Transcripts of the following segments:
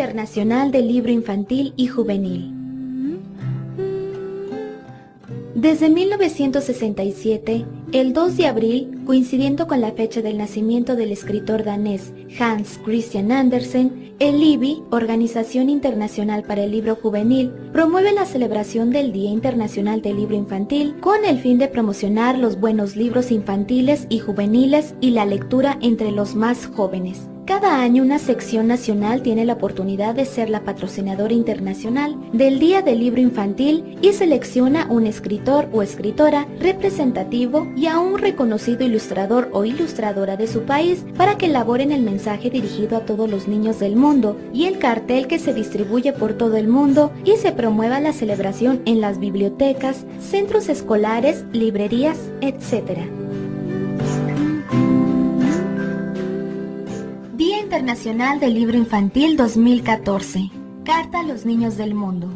Internacional del Libro Infantil y Juvenil. Desde 1967, el 2 de abril, coincidiendo con la fecha del nacimiento del escritor danés Hans Christian Andersen, el IBI, Organización Internacional para el Libro Juvenil, promueve la celebración del Día Internacional del Libro Infantil con el fin de promocionar los buenos libros infantiles y juveniles y la lectura entre los más jóvenes. Cada año una sección nacional tiene la oportunidad de ser la patrocinadora internacional del Día del Libro Infantil y selecciona un escritor o escritora representativo y a un reconocido ilustrador o ilustradora de su país para que elaboren el mensaje dirigido a todos los niños del mundo y el cartel que se distribuye por todo el mundo y se promueva la celebración en las bibliotecas, centros escolares, librerías, etc. Internacional del Libro Infantil 2014. Carta a los niños del mundo.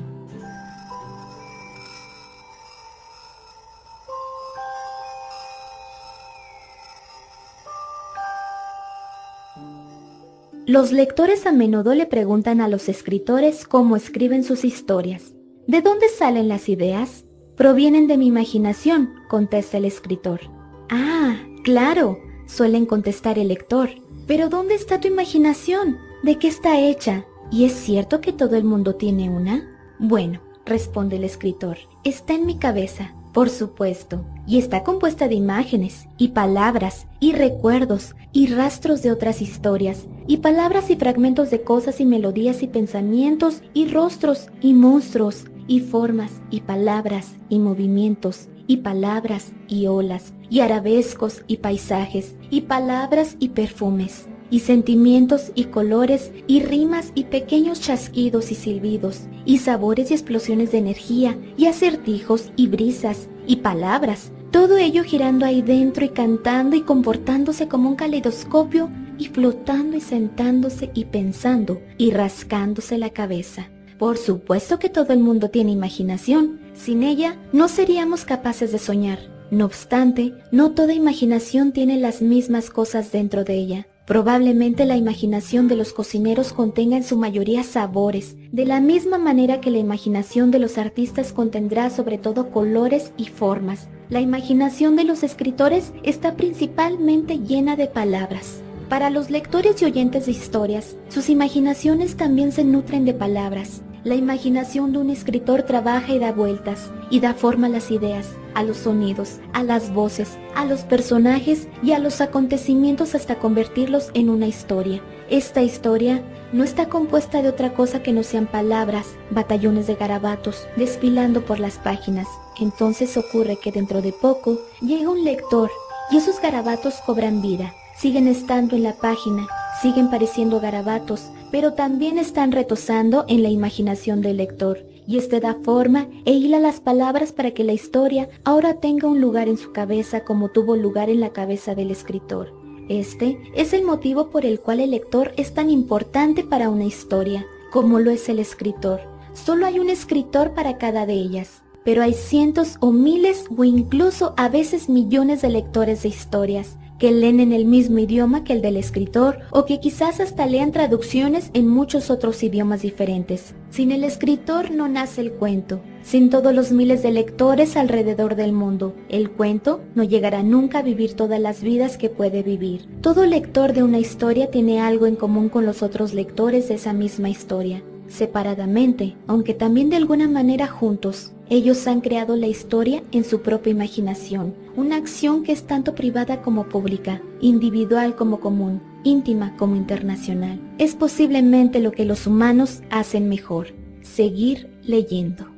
Los lectores a menudo le preguntan a los escritores cómo escriben sus historias. ¿De dónde salen las ideas? Provienen de mi imaginación, contesta el escritor. Ah, claro, suelen contestar el lector. Pero ¿dónde está tu imaginación? ¿De qué está hecha? ¿Y es cierto que todo el mundo tiene una? Bueno, responde el escritor, está en mi cabeza, por supuesto, y está compuesta de imágenes, y palabras, y recuerdos, y rastros de otras historias, y palabras y fragmentos de cosas y melodías y pensamientos, y rostros, y monstruos, y formas, y palabras, y movimientos, y palabras, y olas, y arabescos y paisajes, y palabras y perfumes, y sentimientos y colores, y rimas y pequeños chasquidos y silbidos, y sabores y explosiones de energía, y acertijos y brisas, y palabras, todo ello girando ahí dentro y cantando y comportándose como un caleidoscopio y flotando y sentándose y pensando y rascándose la cabeza. Por supuesto que todo el mundo tiene imaginación. Sin ella no seríamos capaces de soñar. No obstante, no toda imaginación tiene las mismas cosas dentro de ella. Probablemente la imaginación de los cocineros contenga en su mayoría sabores, de la misma manera que la imaginación de los artistas contendrá sobre todo colores y formas. La imaginación de los escritores está principalmente llena de palabras. Para los lectores y oyentes de historias, sus imaginaciones también se nutren de palabras. La imaginación de un escritor trabaja y da vueltas y da forma a las ideas, a los sonidos, a las voces, a los personajes y a los acontecimientos hasta convertirlos en una historia. Esta historia no está compuesta de otra cosa que no sean palabras, batallones de garabatos, desfilando por las páginas. Entonces ocurre que dentro de poco llega un lector y esos garabatos cobran vida, siguen estando en la página, siguen pareciendo garabatos, pero también están retosando en la imaginación del lector, y este da forma e hila las palabras para que la historia ahora tenga un lugar en su cabeza como tuvo lugar en la cabeza del escritor. Este es el motivo por el cual el lector es tan importante para una historia, como lo es el escritor. Solo hay un escritor para cada de ellas, pero hay cientos o miles o incluso a veces millones de lectores de historias, que leen en el mismo idioma que el del escritor o que quizás hasta lean traducciones en muchos otros idiomas diferentes. Sin el escritor no nace el cuento. Sin todos los miles de lectores alrededor del mundo, el cuento no llegará nunca a vivir todas las vidas que puede vivir. Todo lector de una historia tiene algo en común con los otros lectores de esa misma historia separadamente, aunque también de alguna manera juntos. Ellos han creado la historia en su propia imaginación, una acción que es tanto privada como pública, individual como común, íntima como internacional. Es posiblemente lo que los humanos hacen mejor, seguir leyendo.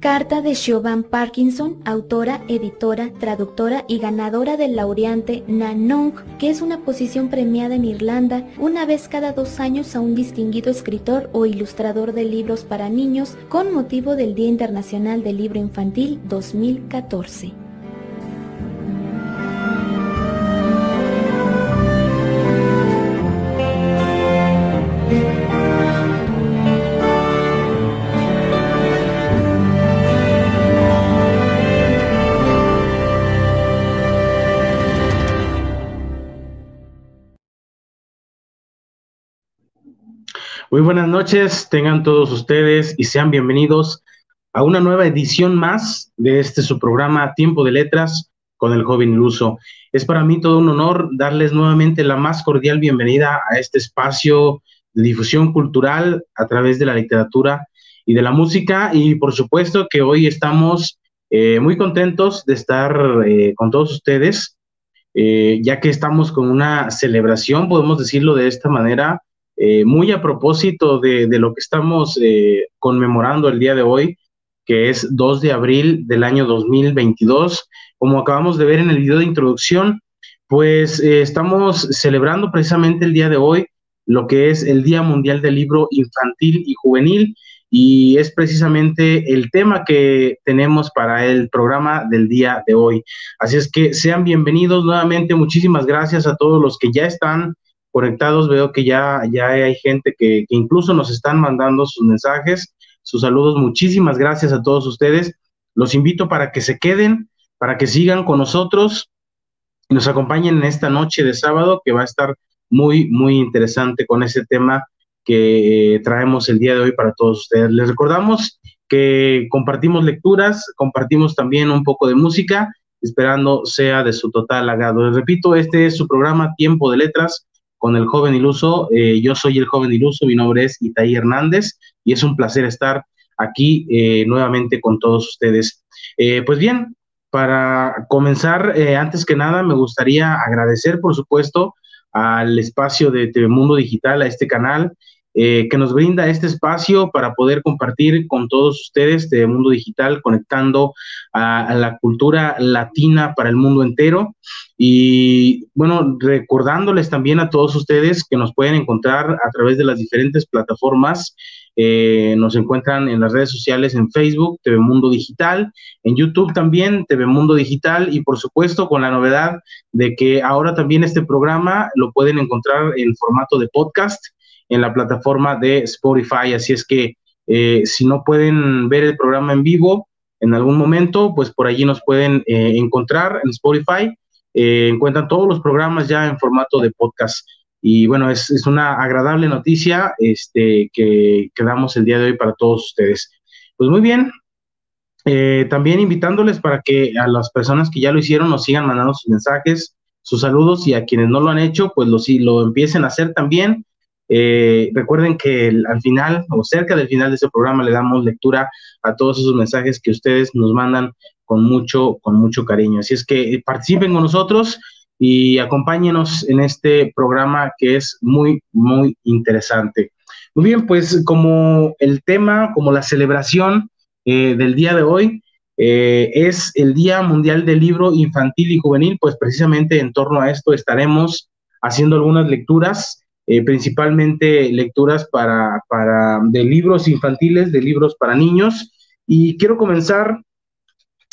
Carta de Siobhan Parkinson, autora, editora, traductora y ganadora del laureante Nanong, que es una posición premiada en Irlanda una vez cada dos años a un distinguido escritor o ilustrador de libros para niños con motivo del Día Internacional del Libro Infantil 2014. Muy buenas noches, tengan todos ustedes y sean bienvenidos a una nueva edición más de este su programa Tiempo de Letras con el joven iluso. Es para mí todo un honor darles nuevamente la más cordial bienvenida a este espacio de difusión cultural a través de la literatura y de la música y por supuesto que hoy estamos eh, muy contentos de estar eh, con todos ustedes, eh, ya que estamos con una celebración, podemos decirlo de esta manera, eh, muy a propósito de, lo que estamos eh, conmemorando el día de hoy, que es 2 de abril del año 2022. Como acabamos de ver en el video de introducción, pues eh, estamos celebrando precisamente el día de hoy lo que es el Día Mundial del Libro Infantil y Juvenil y es precisamente el tema que tenemos para el programa del día de hoy. Así es que sean bienvenidos nuevamente. Muchísimas gracias a todos los que ya están conectados, veo que ya, ya hay gente que, incluso nos están mandando sus mensajes, sus saludos. Muchísimas gracias a todos ustedes. Los invito para que se queden, para que sigan con nosotros y nos acompañen en esta noche de sábado que va a estar muy, muy interesante con ese tema que eh, traemos el día de hoy para todos ustedes. Les recordamos que compartimos lecturas, compartimos también un poco de música, esperando sea de su total agrado. Les repito, este es su programa Tiempo de Letras con el joven iluso. Eh, yo soy el joven iluso, mi nombre es Itaí Hernández y es un placer estar aquí eh, nuevamente con todos ustedes. Eh, pues bien, para comenzar, antes que nada, me gustaría agradecer, por supuesto, al espacio de Telemundo Digital, a este canal, que nos brinda este espacio para poder compartir con todos ustedes de Mundo Digital, conectando a, la cultura latina para el mundo entero. Y bueno, recordándoles también a todos ustedes que nos pueden encontrar a través de las diferentes plataformas. Eh, nos encuentran en las redes sociales en Facebook, TV Mundo Digital, en YouTube también, TV Mundo Digital, y por supuesto con la novedad de que ahora también este programa lo pueden encontrar en formato de podcast en la plataforma de Spotify. Así es que eh, si no pueden ver el programa en vivo en algún momento, pues por allí nos pueden eh, encontrar en Spotify eh, encuentran todos los programas ya en formato de podcast. Y bueno, es, una agradable noticia este, que, que, damos el día de hoy para todos ustedes. Pues muy bien, eh, también invitándoles para que a las personas que ya lo hicieron nos sigan mandando sus mensajes, sus saludos y a quienes no lo han hecho, pues lo, lo empiecen a hacer también. Eh, recuerden que al final o cerca del final de este programa le damos lectura a todos esos mensajes que ustedes nos mandan con mucho, con mucho cariño. Así es que participen con nosotros y acompáñenos en este programa que es muy, muy interesante. Muy bien, pues como el tema, como la celebración eh, del día de hoy eh, es el Día Mundial del Libro Infantil y Juvenil, pues precisamente en torno a esto estaremos haciendo algunas lecturas, eh, principalmente lecturas para, para, de libros infantiles, de libros para niños. Y quiero comenzar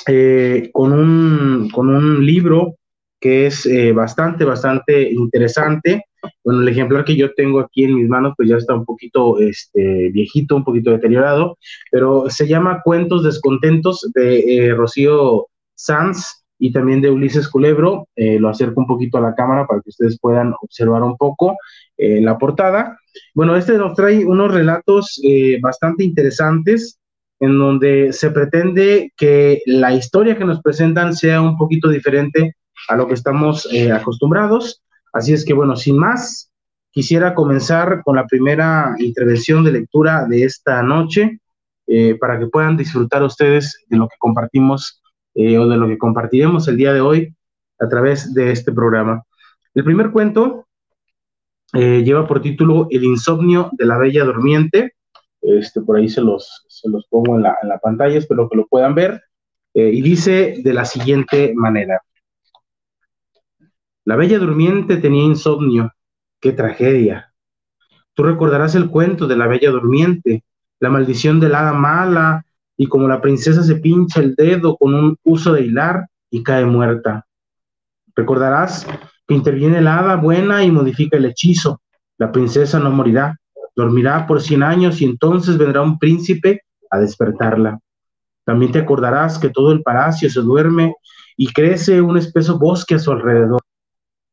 eh, con, un, con un libro que es eh, bastante, bastante interesante. Bueno, el ejemplar que yo tengo aquí en mis manos, pues ya está un poquito este, viejito, un poquito deteriorado, pero se llama Cuentos Descontentos de eh, Rocío Sanz y también de Ulises Culebro. lo acerco un poquito a la cámara para que ustedes puedan observar un poco la portada. Bueno, este nos trae unos relatos bastante interesantes en donde se pretende que la historia que nos presentan sea un poquito diferente a lo que estamos eh, acostumbrados. Así es que, bueno, sin más, quisiera comenzar con la primera intervención de lectura de esta noche eh, para que puedan disfrutar ustedes de lo que compartimos eh, o de lo que compartiremos el día de hoy a través de este programa. El primer cuento lleva por título El insomnio de la Bella Durmiente este, por ahí se los, se los pongo en la, en la, pantalla, espero que lo puedan ver. Eh, y dice de la siguiente manera. La bella durmiente tenía insomnio. ¡Qué tragedia! Tú recordarás el cuento de la bella durmiente, la maldición de la hada mala, y como la princesa se pincha el dedo con un uso de hilar y cae muerta. Recordarás interviene la hada buena y modifica el hechizo. La princesa no morirá, Dormirá por cien años y entonces vendrá un príncipe a despertarla. También te acordarás que todo el palacio se duerme y crece un espeso bosque a su alrededor.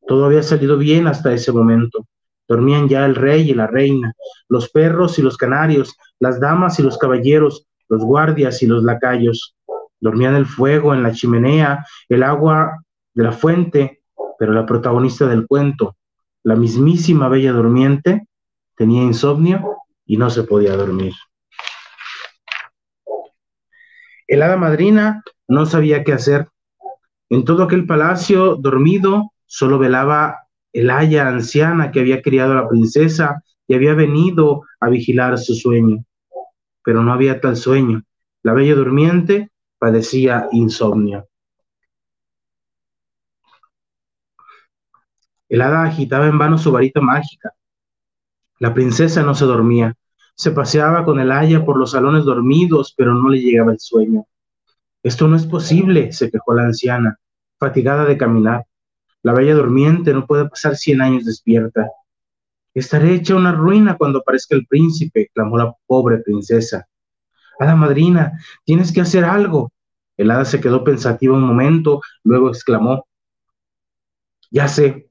Todo había salido bien hasta ese momento. Dormían ya el rey y la reina, los perros y los canarios, las damas y los caballeros, los guardias y los lacayos. Dormían el fuego en la chimenea, el agua de la fuente, pero la protagonista del cuento, la mismísima Bella Durmiente, tenía insomnio y no se podía dormir. El hada madrina no sabía qué hacer. En todo aquel palacio dormido solo velaba el haya anciana que había criado a la princesa y había venido a vigilar su sueño. Pero no había tal sueño. La bella durmiente padecía insomnio. El hada agitaba en vano su varita mágica. La princesa no se dormía. Se paseaba con el haya por los salones dormidos, pero no le llegaba el sueño. Esto no es posible, se quejó la anciana, fatigada de caminar. La bella durmiente no puede pasar cien años despierta. Estaré hecha una ruina cuando aparezca el príncipe, clamó la pobre princesa. Hada madrina, tienes que hacer algo. El hada se quedó pensativa un momento, luego exclamó, Ya sé,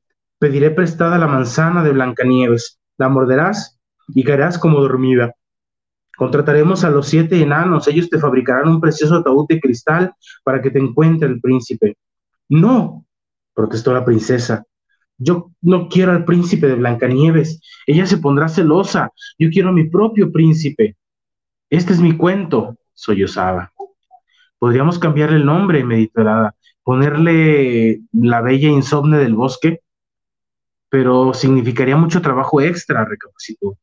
pediré prestada la manzana de Blancanieves, la morderás y caerás como dormida. Contrataremos a los siete enanos, ellos te fabricarán un precioso ataúd de cristal para que te encuentre el príncipe. No, protestó la princesa. Yo no quiero al príncipe de Blancanieves. Ella se pondrá celosa. Yo quiero a mi propio príncipe. Este es mi cuento, sollozaba. Podríamos cambiarle el nombre, meditó ponerle la bella insomne del bosque, pero significaría mucho trabajo extra, recapacitó.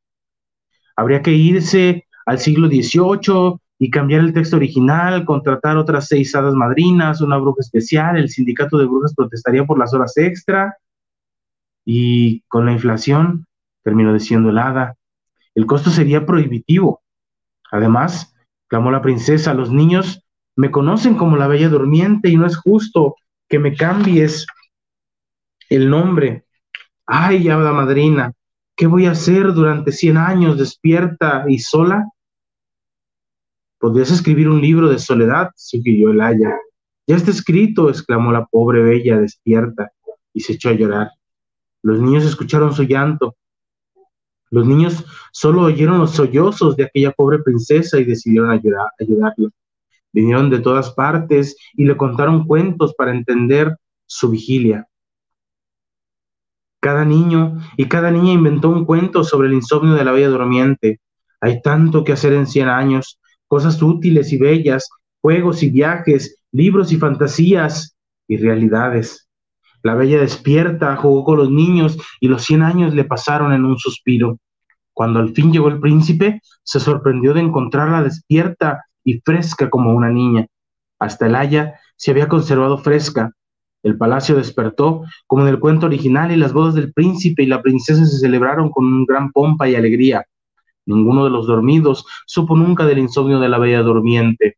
Habría que irse al siglo XVIII y cambiar el texto original, contratar otras seis hadas madrinas, una bruja especial, el sindicato de brujas protestaría por las horas extra y con la inflación, terminó diciendo el hada, el costo sería prohibitivo. Además, clamó la princesa, los niños me conocen como la bella durmiente y no es justo que me cambies el nombre. Ay, hada madrina, ¿qué voy a hacer durante cien años despierta y sola? Podrías escribir un libro de soledad, sugirió el haya. Ya está escrito, exclamó la pobre bella despierta y se echó a llorar. Los niños escucharon su llanto. Los niños solo oyeron los sollozos de aquella pobre princesa y decidieron ayudar, ayudarla. Vinieron de todas partes y le contaron cuentos para entender su vigilia. Cada niño y cada niña inventó un cuento sobre el insomnio de la bella durmiente. Hay tanto que hacer en cien años cosas útiles y bellas, juegos y viajes, libros y fantasías y realidades. La bella despierta, jugó con los niños y los cien años le pasaron en un suspiro. Cuando al fin llegó el príncipe, se sorprendió de encontrarla despierta y fresca como una niña. Hasta el haya se había conservado fresca. El palacio despertó como en el cuento original y las bodas del príncipe y la princesa se celebraron con gran pompa y alegría. Ninguno de los dormidos supo nunca del insomnio de la bella durmiente.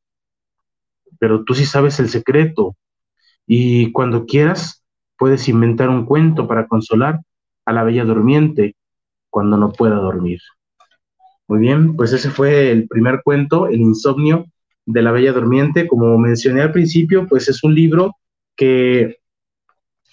Pero tú sí sabes el secreto. Y cuando quieras, puedes inventar un cuento para consolar a la bella durmiente cuando no pueda dormir. Muy bien, pues ese fue el primer cuento, El insomnio de la bella durmiente. Como mencioné al principio, pues es un libro que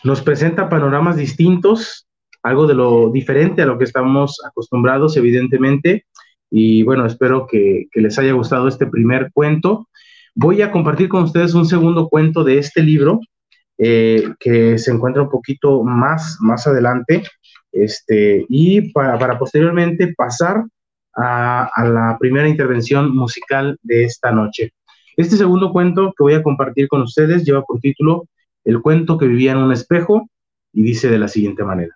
nos presenta panoramas distintos algo de lo diferente a lo que estamos acostumbrados, evidentemente. Y bueno, espero que, les haya gustado este primer cuento. Voy a compartir con ustedes un segundo cuento de este libro eh, que se encuentra un poquito más, más adelante. Este, y para, posteriormente pasar a, a la primera intervención musical de esta noche. Este segundo cuento que voy a compartir con ustedes lleva por título El cuento que vivía en un espejo y dice de la siguiente manera.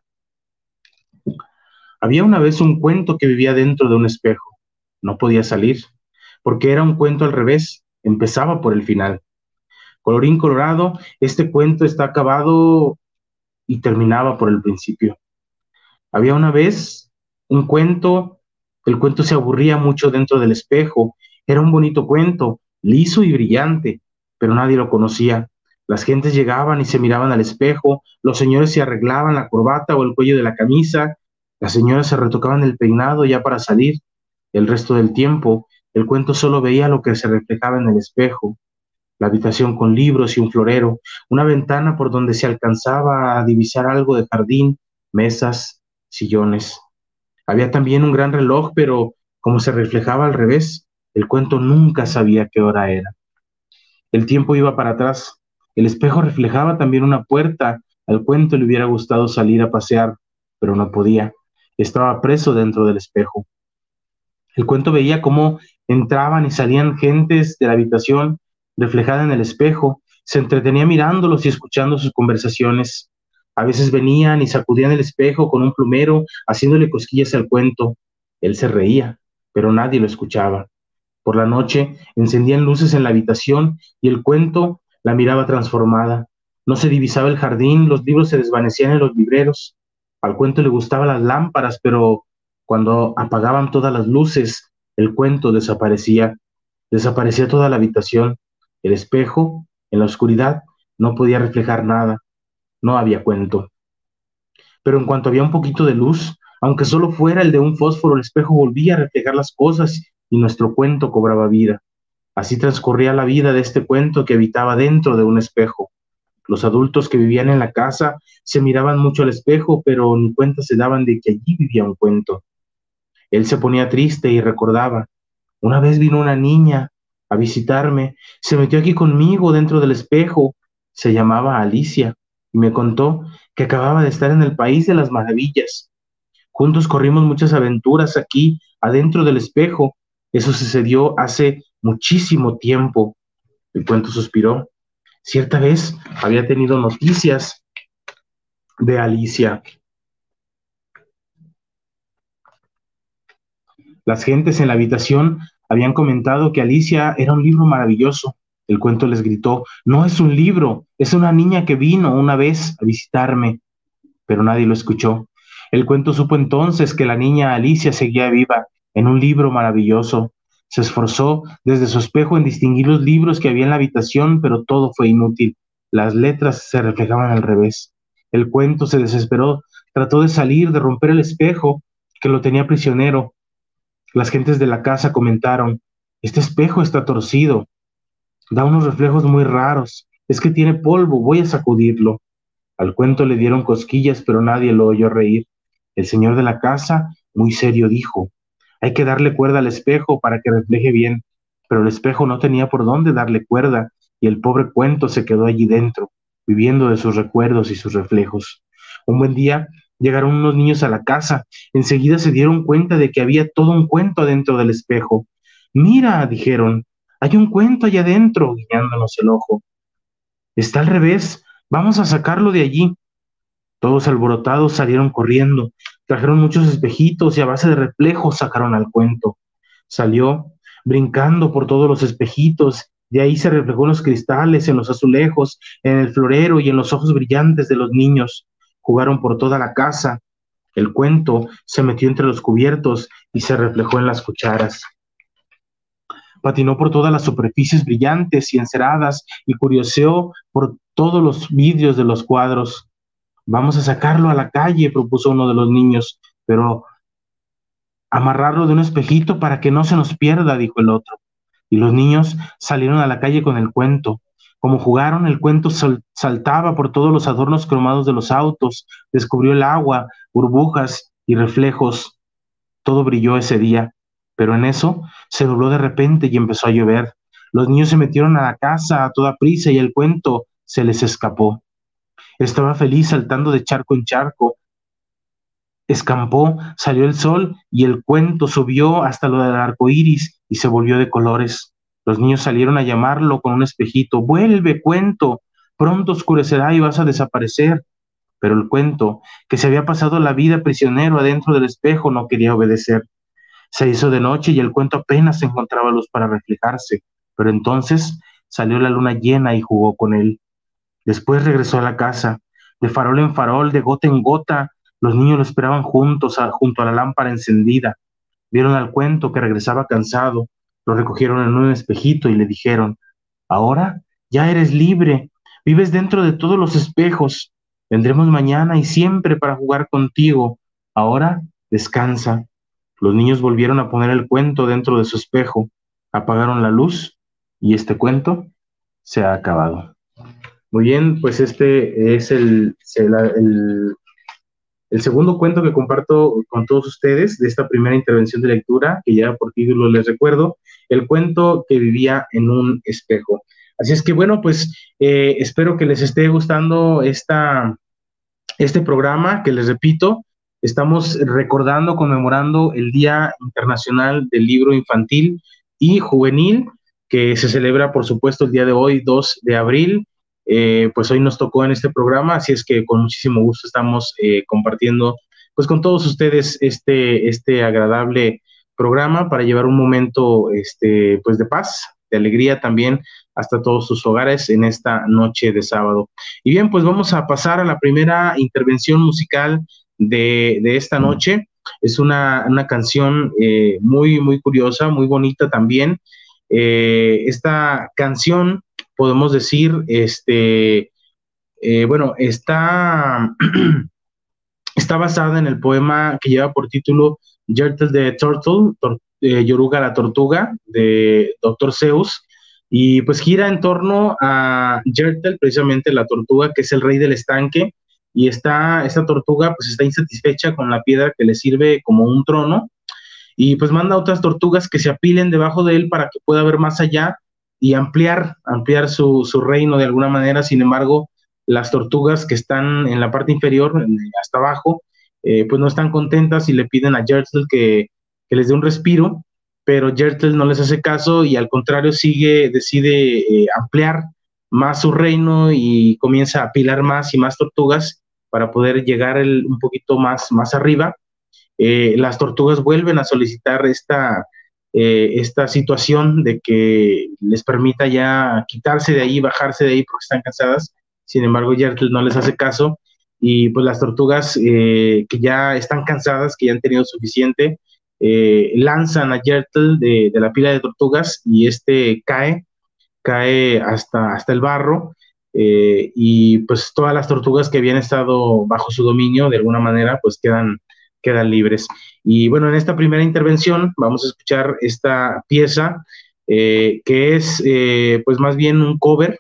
Había una vez un cuento que vivía dentro de un espejo. No podía salir, porque era un cuento al revés, empezaba por el final. Colorín colorado, este cuento está acabado y terminaba por el principio. Había una vez un cuento, el cuento se aburría mucho dentro del espejo, era un bonito cuento, liso y brillante, pero nadie lo conocía. Las gentes llegaban y se miraban al espejo, los señores se arreglaban la corbata o el cuello de la camisa, las señoras se retocaban el peinado ya para salir. El resto del tiempo, el cuento solo veía lo que se reflejaba en el espejo. La habitación con libros y un florero, una ventana por donde se alcanzaba a divisar algo de jardín, mesas, sillones. Había también un gran reloj, pero como se reflejaba al revés, el cuento nunca sabía qué hora era. El tiempo iba para atrás. El espejo reflejaba también una puerta. Al cuento le hubiera gustado salir a pasear, pero no podía. Estaba preso dentro del espejo. El cuento veía cómo entraban y salían gentes de la habitación reflejada en el espejo. Se entretenía mirándolos y escuchando sus conversaciones. A veces venían y sacudían el espejo con un plumero, haciéndole cosquillas al cuento. Él se reía, pero nadie lo escuchaba. Por la noche encendían luces en la habitación y el cuento la miraba transformada. No se divisaba el jardín, los libros se desvanecían en los libreros. Al cuento le gustaban las lámparas, pero cuando apagaban todas las luces, el cuento desaparecía. Desaparecía toda la habitación. El espejo, en la oscuridad, no podía reflejar nada no había cuento. Pero en cuanto había un poquito de luz, aunque solo fuera el de un fósforo, el espejo volvía a reflejar las cosas y nuestro cuento cobraba vida. Así transcurría la vida de este cuento que habitaba dentro de un espejo. Los adultos que vivían en la casa se miraban mucho al espejo, pero ni cuenta se daban de que allí vivía un cuento. Él se ponía triste y recordaba, una vez vino una niña a visitarme, se metió aquí conmigo dentro del espejo, se llamaba Alicia y me contó que acababa de estar en el país de las maravillas. Juntos corrimos muchas aventuras aquí, adentro del espejo. Eso sucedió hace muchísimo tiempo. El cuento suspiró. Cierta vez había tenido noticias de Alicia. Las gentes en la habitación habían comentado que Alicia era un libro maravilloso, el cuento les gritó, no es un libro, es una niña que vino una vez a visitarme, pero nadie lo escuchó. El cuento supo entonces que la niña Alicia seguía viva en un libro maravilloso. Se esforzó desde su espejo en distinguir los libros que había en la habitación, pero todo fue inútil. Las letras se reflejaban al revés. El cuento se desesperó, trató de salir, de romper el espejo que lo tenía prisionero. Las gentes de la casa comentaron, este espejo está torcido, Da unos reflejos muy raros. Es que tiene polvo, voy a sacudirlo. Al cuento le dieron cosquillas, pero nadie lo oyó reír. El señor de la casa, muy serio, dijo, hay que darle cuerda al espejo para que refleje bien. Pero el espejo no tenía por dónde darle cuerda, y el pobre cuento se quedó allí dentro, viviendo de sus recuerdos y sus reflejos. Un buen día llegaron unos niños a la casa. Enseguida se dieron cuenta de que había todo un cuento adentro del espejo. Mira, dijeron, hay un cuento allá adentro, guiñándonos el ojo. Está al revés, vamos a sacarlo de allí. Todos alborotados salieron corriendo, trajeron muchos espejitos y a base de reflejos sacaron al cuento. Salió brincando por todos los espejitos, de ahí se reflejó en los cristales, en los azulejos, en el florero y en los ojos brillantes de los niños. Jugaron por toda la casa. El cuento se metió entre los cubiertos y se reflejó en las cucharas patinó por todas las superficies brillantes y enceradas y curioseó por todos los vidrios de los cuadros. Vamos a sacarlo a la calle, propuso uno de los niños, pero amarrarlo de un espejito para que no se nos pierda, dijo el otro. Y los niños salieron a la calle con el cuento. Como jugaron, el cuento saltaba por todos los adornos cromados de los autos, descubrió el agua, burbujas y reflejos. Todo brilló ese día. Pero en eso se dobló de repente y empezó a llover. Los niños se metieron a la casa a toda prisa y el cuento se les escapó. Estaba feliz saltando de charco en charco. Escampó, salió el sol y el cuento subió hasta lo del arco iris y se volvió de colores. Los niños salieron a llamarlo con un espejito. Vuelve, cuento. Pronto oscurecerá y vas a desaparecer. Pero el cuento, que se había pasado la vida prisionero adentro del espejo, no quería obedecer. Se hizo de noche y el cuento apenas encontraba luz para reflejarse, pero entonces salió la luna llena y jugó con él. Después regresó a la casa, de farol en farol, de gota en gota, los niños lo esperaban juntos junto a la lámpara encendida. Vieron al cuento que regresaba cansado, lo recogieron en un espejito y le dijeron, ahora ya eres libre, vives dentro de todos los espejos, vendremos mañana y siempre para jugar contigo, ahora descansa. Los niños volvieron a poner el cuento dentro de su espejo, apagaron la luz y este cuento se ha acabado. Muy bien, pues este es el, el, el segundo cuento que comparto con todos ustedes de esta primera intervención de lectura, que ya por título les recuerdo, el cuento que vivía en un espejo. Así es que bueno, pues eh, espero que les esté gustando esta, este programa, que les repito, estamos recordando, conmemorando el Día Internacional del Libro Infantil y Juvenil, que se celebra, por supuesto, el día de hoy, 2 de abril. Eh, pues hoy nos tocó en este programa, así es que con muchísimo gusto estamos eh, compartiendo pues con todos ustedes este, este agradable programa para llevar un momento este, pues de paz, de alegría también hasta todos sus hogares en esta noche de sábado. Y bien, pues vamos a pasar a la primera intervención musical de, esta noche. Es una, canción eh, muy, muy curiosa, muy bonita también. esta canción podemos decir, este, eh, bueno, está, está basada en el poema que lleva por título Yertle the Turtle, eh, Yoruga la Tortuga, de Dr. Zeus, y pues gira en torno a Yertle, precisamente la tortuga, que es el rey del estanque, y esta tortuga pues está insatisfecha con la piedra que le sirve como un trono, y pues manda a otras tortugas que se apilen debajo de él para que pueda ver más allá y ampliar, ampliar su, reino de alguna manera. Sin embargo, las tortugas que están en la parte inferior, hasta abajo, eh, pues no están contentas y le piden a Jertle que, les dé un respiro, pero Jertle no les hace caso y al contrario sigue, decide eh, ampliar más su reino y comienza a apilar más y más tortugas para poder llegar un poquito más, más arriba. Eh, las tortugas vuelven a solicitar esta, eh, esta situación de que les permita ya quitarse de ahí, bajarse de ahí porque están cansadas. Sin embargo, Yertle no les hace caso y pues las tortugas eh, que ya están cansadas, que ya han tenido suficiente, eh, lanzan a Yertle de, la pila de tortugas y este cae, cae hasta, hasta el barro. y pues todas las tortugas que habían estado bajo su dominio de alguna manera pues quedan, quedan libres. Y bueno, en esta primera intervención vamos a escuchar esta pieza eh, que es eh, pues más bien un cover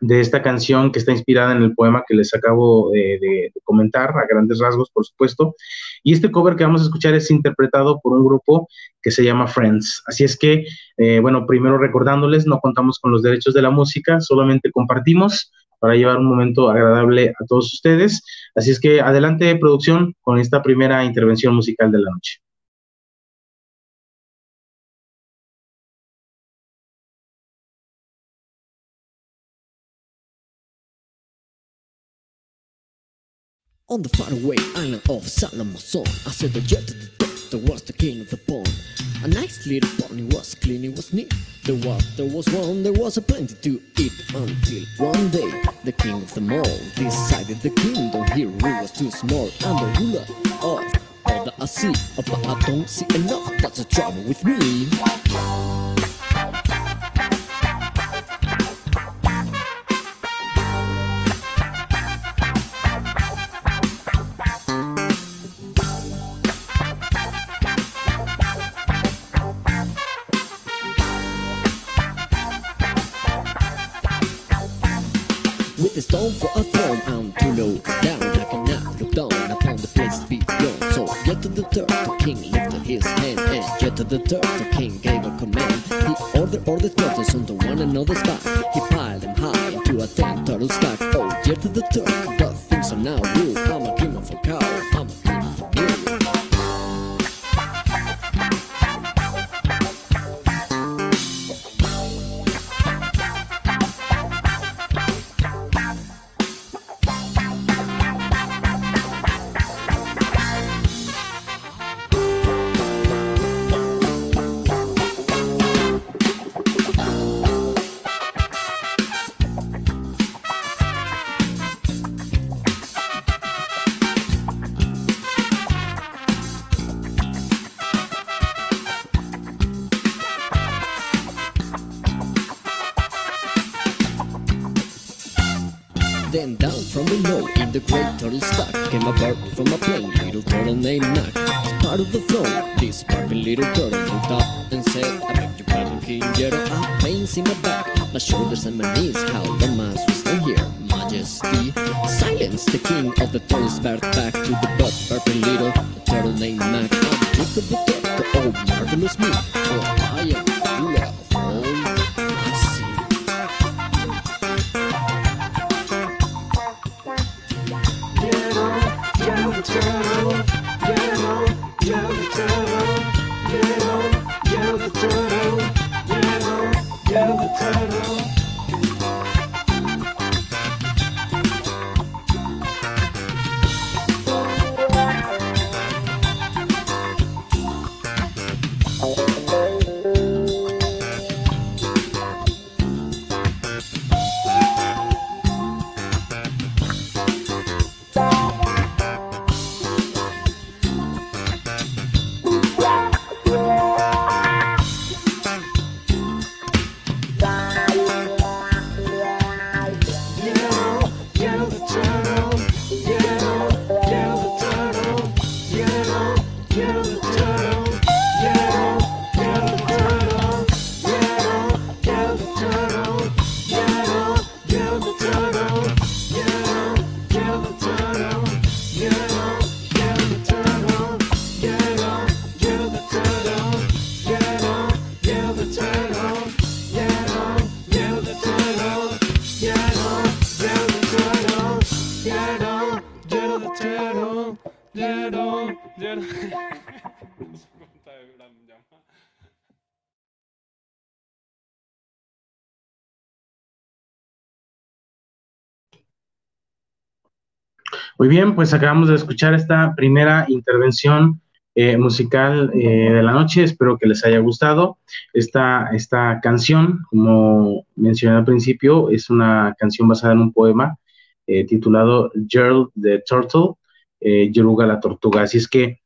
de esta canción que está inspirada en el poema que les acabo de, comentar, a grandes rasgos, por supuesto. Y este cover que vamos a escuchar es interpretado por un grupo que se llama Friends. Así es que, eh, bueno, primero recordándoles, no contamos con los derechos de la música, solamente compartimos para llevar un momento agradable a todos ustedes. Así es que adelante producción con esta primera intervención musical de la noche. On the island of king of the. A nice little pony was clean, it was neat. The water was warm, there was a plenty to eat. Until one day, the king of them all decided the kingdom here was too small. And the ruler of all that I see, but I don't see enough. That's the trouble with me. Stone for a throne. I'm too low down, I cannot look down upon the place beyond. So get to the turtle king lifted his hand, and get to the turtle king gave a command. He ordered all the turtles onto one another's back. He piled them high into a ten turtle stack. Oh, get to the turtle, but things are now rule. Anderson knees. Muy bien, pues acabamos de escuchar esta primera intervención eh, musical eh, de la noche. Espero que les haya gustado. Esta, esta canción, como mencioné al principio, es una canción basada en un poema eh, titulado Gerald the Turtle, Yoruga la Tortuga. Así es que,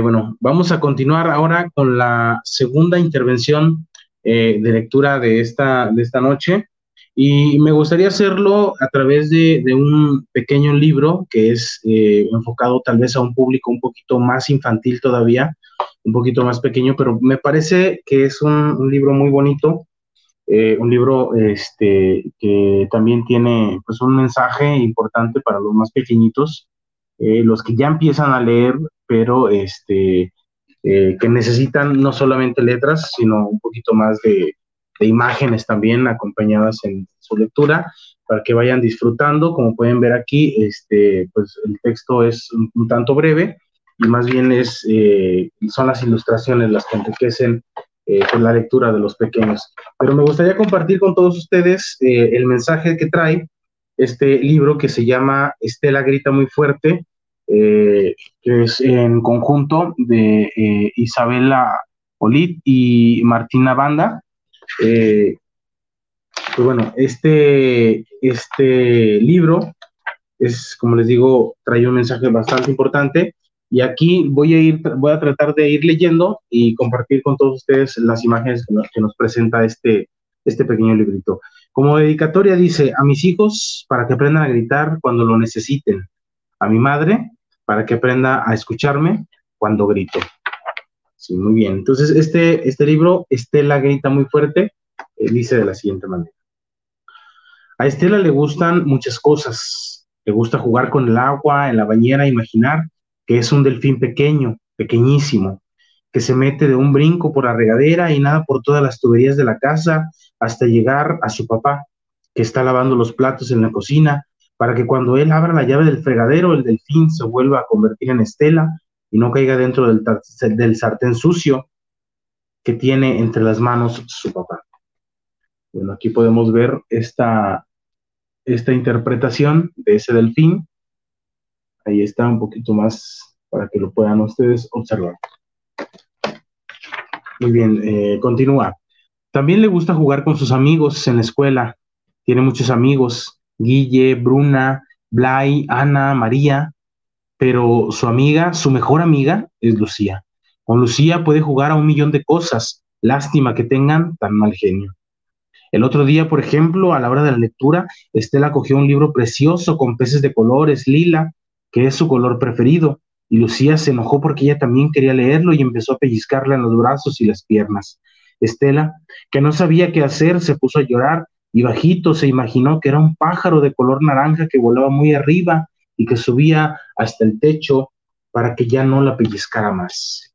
bueno, vamos a continuar ahora con la segunda intervención de lectura de esta, de esta noche. Y me gustaría hacerlo a través de, de un pequeño libro que es eh, enfocado tal vez a un público un poquito más infantil todavía, un poquito más pequeño, pero me parece que es un, libro muy bonito, eh, un libro este, que también tiene pues, un mensaje importante para los más pequeñitos, eh, los que ya empiezan a leer, pero este, que necesitan no solamente letras, sino un poquito más de de imágenes también acompañadas en su lectura para que vayan disfrutando. Como pueden ver aquí, este, pues el texto es un, un tanto breve y más bien es, eh, son las ilustraciones las que enriquecen eh, pues la lectura de los pequeños. Pero me gustaría compartir con todos ustedes eh, el mensaje que trae este libro que se llama Estela grita muy fuerte, que es en conjunto de Isabela Olit y Martina Banda. Eh, pues bueno, este, este libro es, como les digo, trae un mensaje bastante importante y aquí voy a ir, voy a tratar de ir leyendo y compartir con todos ustedes las imágenes que nos, que nos presenta este, este pequeño librito. Como dedicatoria dice, a mis hijos para que aprendan a gritar cuando lo necesiten, a mi madre para que aprenda a escucharme cuando grito. Sí, muy bien. Entonces, este, este libro, Estela grita muy fuerte, eh, dice de la siguiente manera. A Estela le gustan muchas cosas. Le gusta jugar con el agua, en la bañera, imaginar que es un delfín pequeño, pequeñísimo, que se mete de un brinco por la regadera y nada por todas las tuberías de la casa hasta llegar a su papá, que está lavando los platos en la cocina, para que cuando él abra la llave del fregadero, el delfín se vuelva a convertir en Estela y no caiga dentro del, del, sartén sucio que tiene entre las manos su papá. Bueno, aquí podemos ver esta, esta interpretación de ese delfín. Ahí está un poquito más para que lo puedan ustedes observar. Muy bien, eh, continúa. También le gusta jugar con sus amigos en la escuela. Tiene muchos amigos, Guille, Bruna, Blay, Ana, María, pero su amiga, su mejor amiga, es Lucía. Con Lucía puede jugar a un millón de cosas. Lástima que tengan tan mal genio. El otro día, por ejemplo, a la hora de la lectura, Estela cogió un libro precioso con peces de colores, lila, que es su color preferido, y Lucía se enojó porque ella también quería leerlo y empezó a pellizcarla en los brazos y las piernas. Estela, que no sabía qué hacer, se puso a llorar y bajito se imaginó que era un pájaro de color naranja que volaba muy arriba y que subía hasta el techo para que ya no la pellizcara más.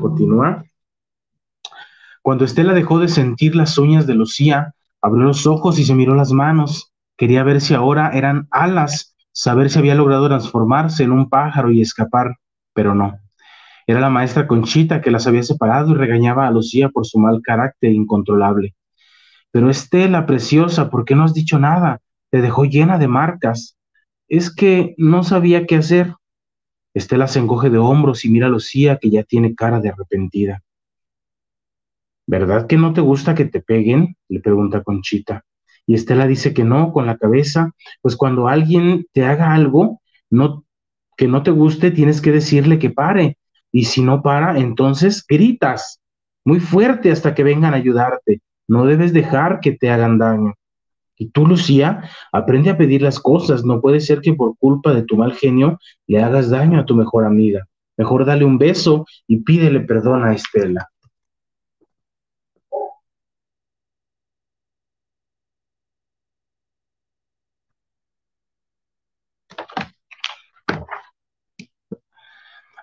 Continúa. Cuando Estela dejó de sentir las uñas de Lucía, abrió los ojos y se miró las manos. Quería ver si ahora eran alas, saber si había logrado transformarse en un pájaro y escapar, pero no. Era la maestra Conchita que las había separado y regañaba a Lucía por su mal carácter incontrolable. Pero Estela, preciosa, ¿por qué no has dicho nada? Te dejó llena de marcas. Es que no sabía qué hacer. Estela se encoge de hombros y mira a Lucía que ya tiene cara de arrepentida. ¿Verdad que no te gusta que te peguen? le pregunta Conchita. Y Estela dice que no, con la cabeza, pues cuando alguien te haga algo que no te guste, tienes que decirle que pare. Y si no para, entonces gritas muy fuerte hasta que vengan a ayudarte. No debes dejar que te hagan daño. Y tú, Lucía, aprende a pedir las cosas. No puede ser que por culpa de tu mal genio le hagas daño a tu mejor amiga. Mejor dale un beso y pídele perdón a Estela.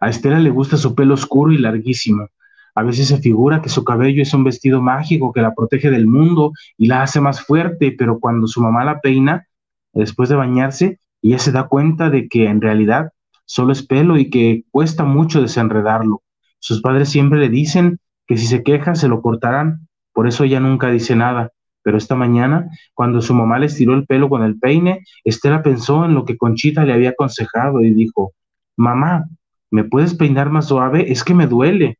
A Estela le gusta su pelo oscuro y larguísimo. A veces se figura que su cabello es un vestido mágico que la protege del mundo y la hace más fuerte, pero cuando su mamá la peina, después de bañarse, ella se da cuenta de que en realidad solo es pelo y que cuesta mucho desenredarlo. Sus padres siempre le dicen que si se queja se lo cortarán, por eso ella nunca dice nada. Pero esta mañana, cuando su mamá le estiró el pelo con el peine, Estela pensó en lo que Conchita le había aconsejado y dijo, Mamá, ¿me puedes peinar más suave? Es que me duele.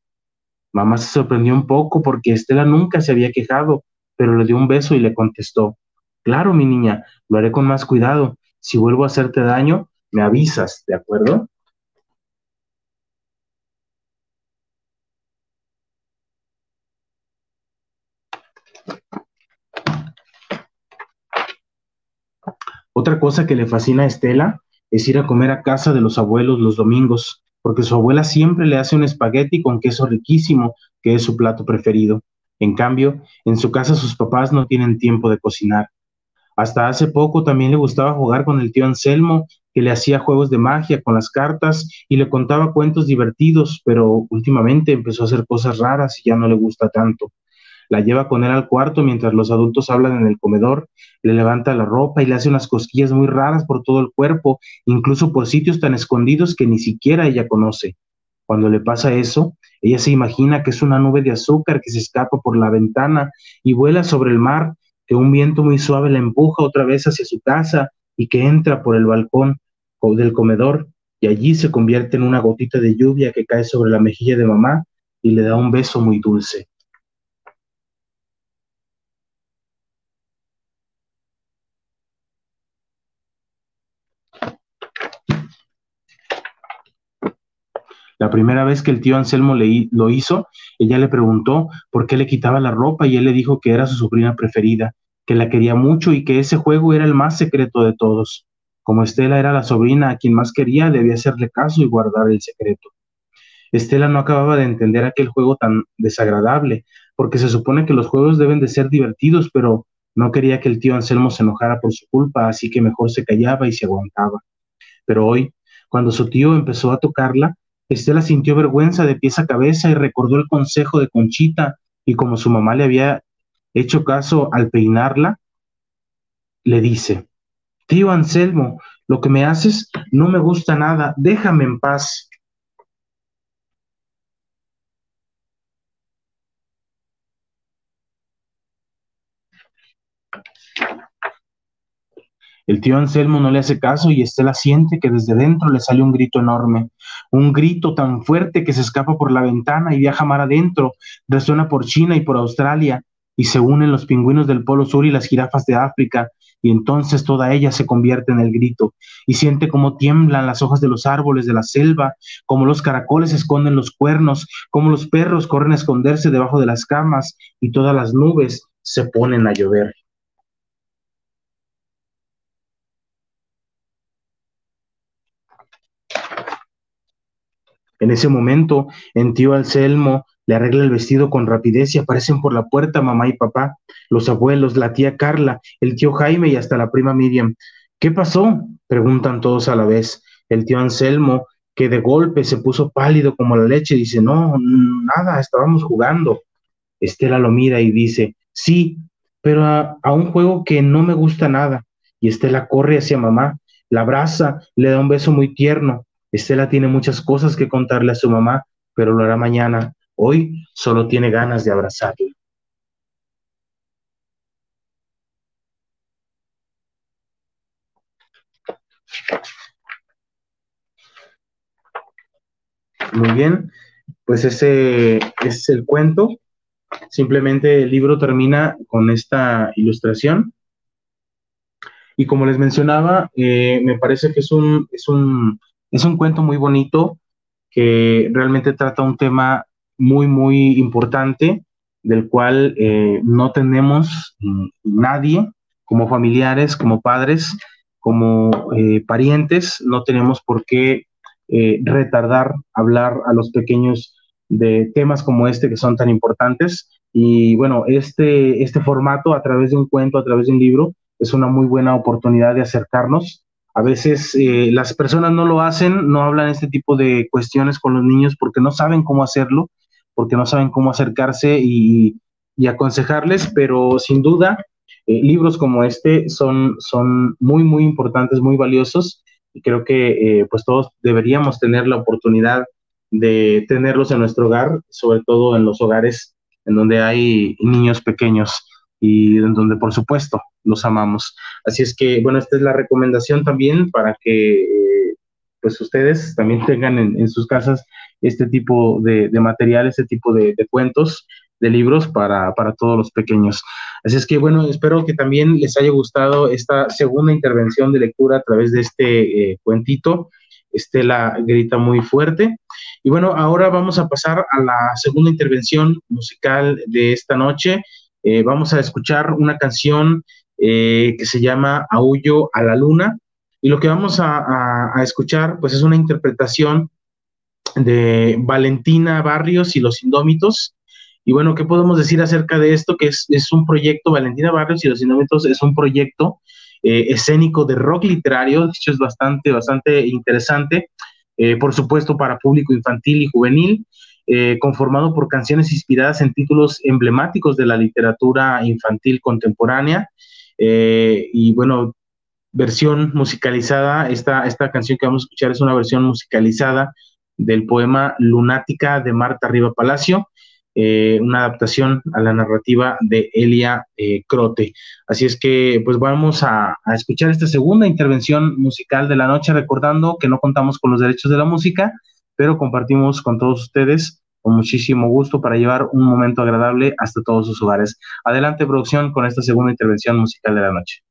Mamá se sorprendió un poco porque Estela nunca se había quejado, pero le dio un beso y le contestó, claro, mi niña, lo haré con más cuidado. Si vuelvo a hacerte daño, me avisas, ¿de acuerdo? Otra cosa que le fascina a Estela es ir a comer a casa de los abuelos los domingos porque su abuela siempre le hace un espagueti con queso riquísimo, que es su plato preferido. En cambio, en su casa sus papás no tienen tiempo de cocinar. Hasta hace poco también le gustaba jugar con el tío Anselmo, que le hacía juegos de magia con las cartas y le contaba cuentos divertidos, pero últimamente empezó a hacer cosas raras y ya no le gusta tanto la lleva con él al cuarto mientras los adultos hablan en el comedor, le levanta la ropa y le hace unas cosquillas muy raras por todo el cuerpo, incluso por sitios tan escondidos que ni siquiera ella conoce. Cuando le pasa eso, ella se imagina que es una nube de azúcar que se escapa por la ventana y vuela sobre el mar, que un viento muy suave la empuja otra vez hacia su casa y que entra por el balcón del comedor y allí se convierte en una gotita de lluvia que cae sobre la mejilla de mamá y le da un beso muy dulce. La primera vez que el tío Anselmo le, lo hizo, ella le preguntó por qué le quitaba la ropa y él le dijo que era su sobrina preferida, que la quería mucho y que ese juego era el más secreto de todos. Como Estela era la sobrina a quien más quería, debía hacerle caso y guardar el secreto. Estela no acababa de entender aquel juego tan desagradable, porque se supone que los juegos deben de ser divertidos, pero no quería que el tío Anselmo se enojara por su culpa, así que mejor se callaba y se aguantaba. Pero hoy, cuando su tío empezó a tocarla, Estela sintió vergüenza de pies a cabeza y recordó el consejo de Conchita y como su mamá le había hecho caso al peinarla, le dice, tío Anselmo, lo que me haces no me gusta nada, déjame en paz. El tío Anselmo no le hace caso y Estela siente que desde dentro le sale un grito enorme, un grito tan fuerte que se escapa por la ventana y viaja mar adentro, resuena por China y por Australia, y se unen los pingüinos del Polo Sur y las jirafas de África, y entonces toda ella se convierte en el grito, y siente cómo tiemblan las hojas de los árboles de la selva, cómo los caracoles esconden los cuernos, cómo los perros corren a esconderse debajo de las camas, y todas las nubes se ponen a llover. En ese momento, en tío Anselmo le arregla el vestido con rapidez y aparecen por la puerta mamá y papá, los abuelos, la tía Carla, el tío Jaime y hasta la prima Miriam. ¿Qué pasó? preguntan todos a la vez. El tío Anselmo, que de golpe se puso pálido como la leche, dice, no, nada, estábamos jugando. Estela lo mira y dice, sí, pero a, a un juego que no me gusta nada. Y Estela corre hacia mamá, la abraza, le da un beso muy tierno. Estela tiene muchas cosas que contarle a su mamá, pero lo hará mañana. Hoy solo tiene ganas de abrazarla. Muy bien, pues ese es el cuento. Simplemente el libro termina con esta ilustración. Y como les mencionaba, eh, me parece que es un, es, un, es un cuento muy bonito que realmente trata un tema muy, muy importante del cual eh, no tenemos nadie como familiares, como padres, como eh, parientes, no tenemos por qué eh, retardar hablar a los pequeños de temas como este que son tan importantes. Y bueno, este, este formato a través de un cuento, a través de un libro, es una muy buena oportunidad de acercarnos. A veces eh, las personas no lo hacen, no hablan este tipo de cuestiones con los niños porque no saben cómo hacerlo, porque no saben cómo acercarse y, aconsejarles, pero sin duda eh, libros como este son, son muy, muy importantes, muy valiosos y creo que eh, pues todos deberíamos tener la oportunidad de tenerlos en nuestro hogar, sobre todo en los hogares en donde hay niños pequeños y en donde por supuesto los amamos. Así es que, bueno, esta es la recomendación también para que eh, pues ustedes también tengan en, sus casas este tipo de, material, este tipo de, cuentos, de libros para, para, todos los pequeños. Así es que, bueno, espero que también les haya gustado esta segunda intervención de lectura a través de este eh, cuentito. Estela grita muy fuerte. Y bueno, ahora vamos a pasar a la segunda intervención musical de esta noche. Eh, vamos a escuchar una canción eh, que se llama Aullo a la Luna. Y lo que vamos a, escuchar, pues es una interpretación de Valentina Barrios y los Indómitos. Y bueno, ¿qué podemos decir acerca de esto? Que es, un proyecto, Valentina Barrios y los Indómitos es un proyecto eh, escénico de rock literario, de hecho es bastante, bastante interesante, por supuesto para público infantil y juvenil, eh, conformado por canciones inspiradas en títulos emblemáticos de la literatura infantil contemporánea. y bueno, versión musicalizada, esta, esta canción que vamos a escuchar es una versión musicalizada del poema Lunática de Marta Riva Palacio, eh, una adaptación a la narrativa de Elia eh, Crote. Así es que pues vamos a, escuchar esta segunda intervención musical de la noche, recordando que no contamos con los derechos de la música, pero compartimos con todos ustedes con muchísimo gusto para llevar un momento agradable hasta todos sus hogares. Adelante, producción, con esta segunda intervención musical de la noche.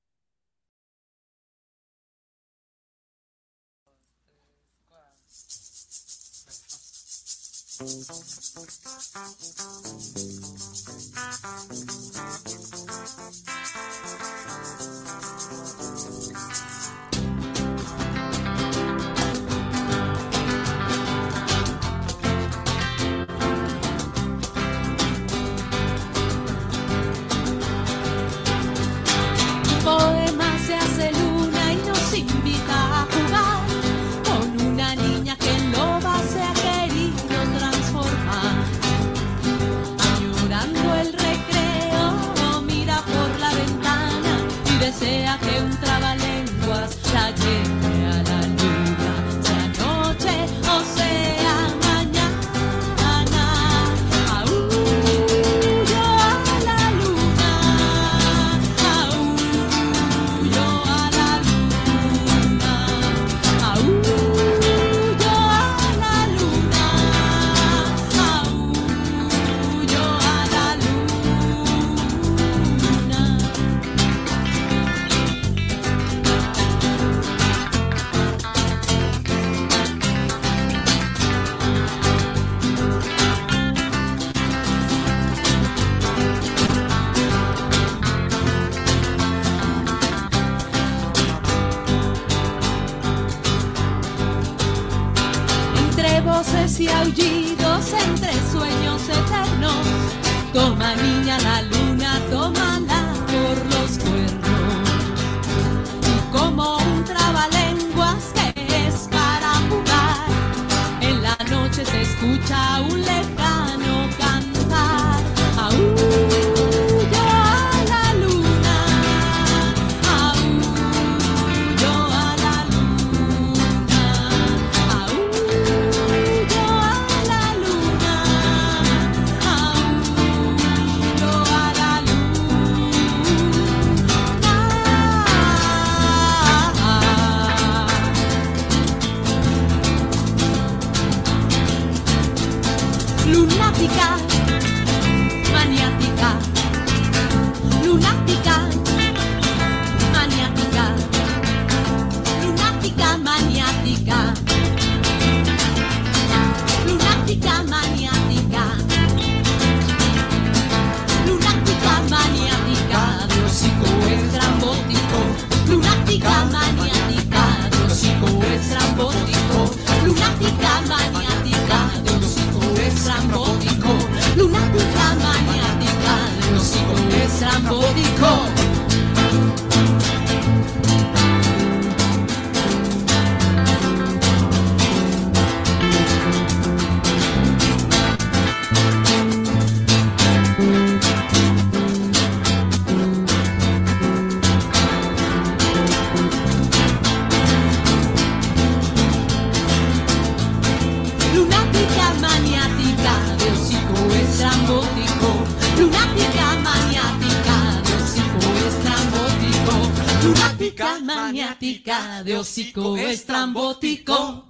Maniática de hocico estrambótico.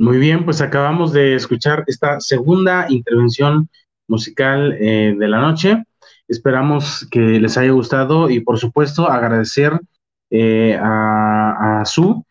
Muy bien, pues acabamos de escuchar esta segunda intervención musical eh, de la noche. Esperamos que les haya gustado y por supuesto agradecer eh, a Su,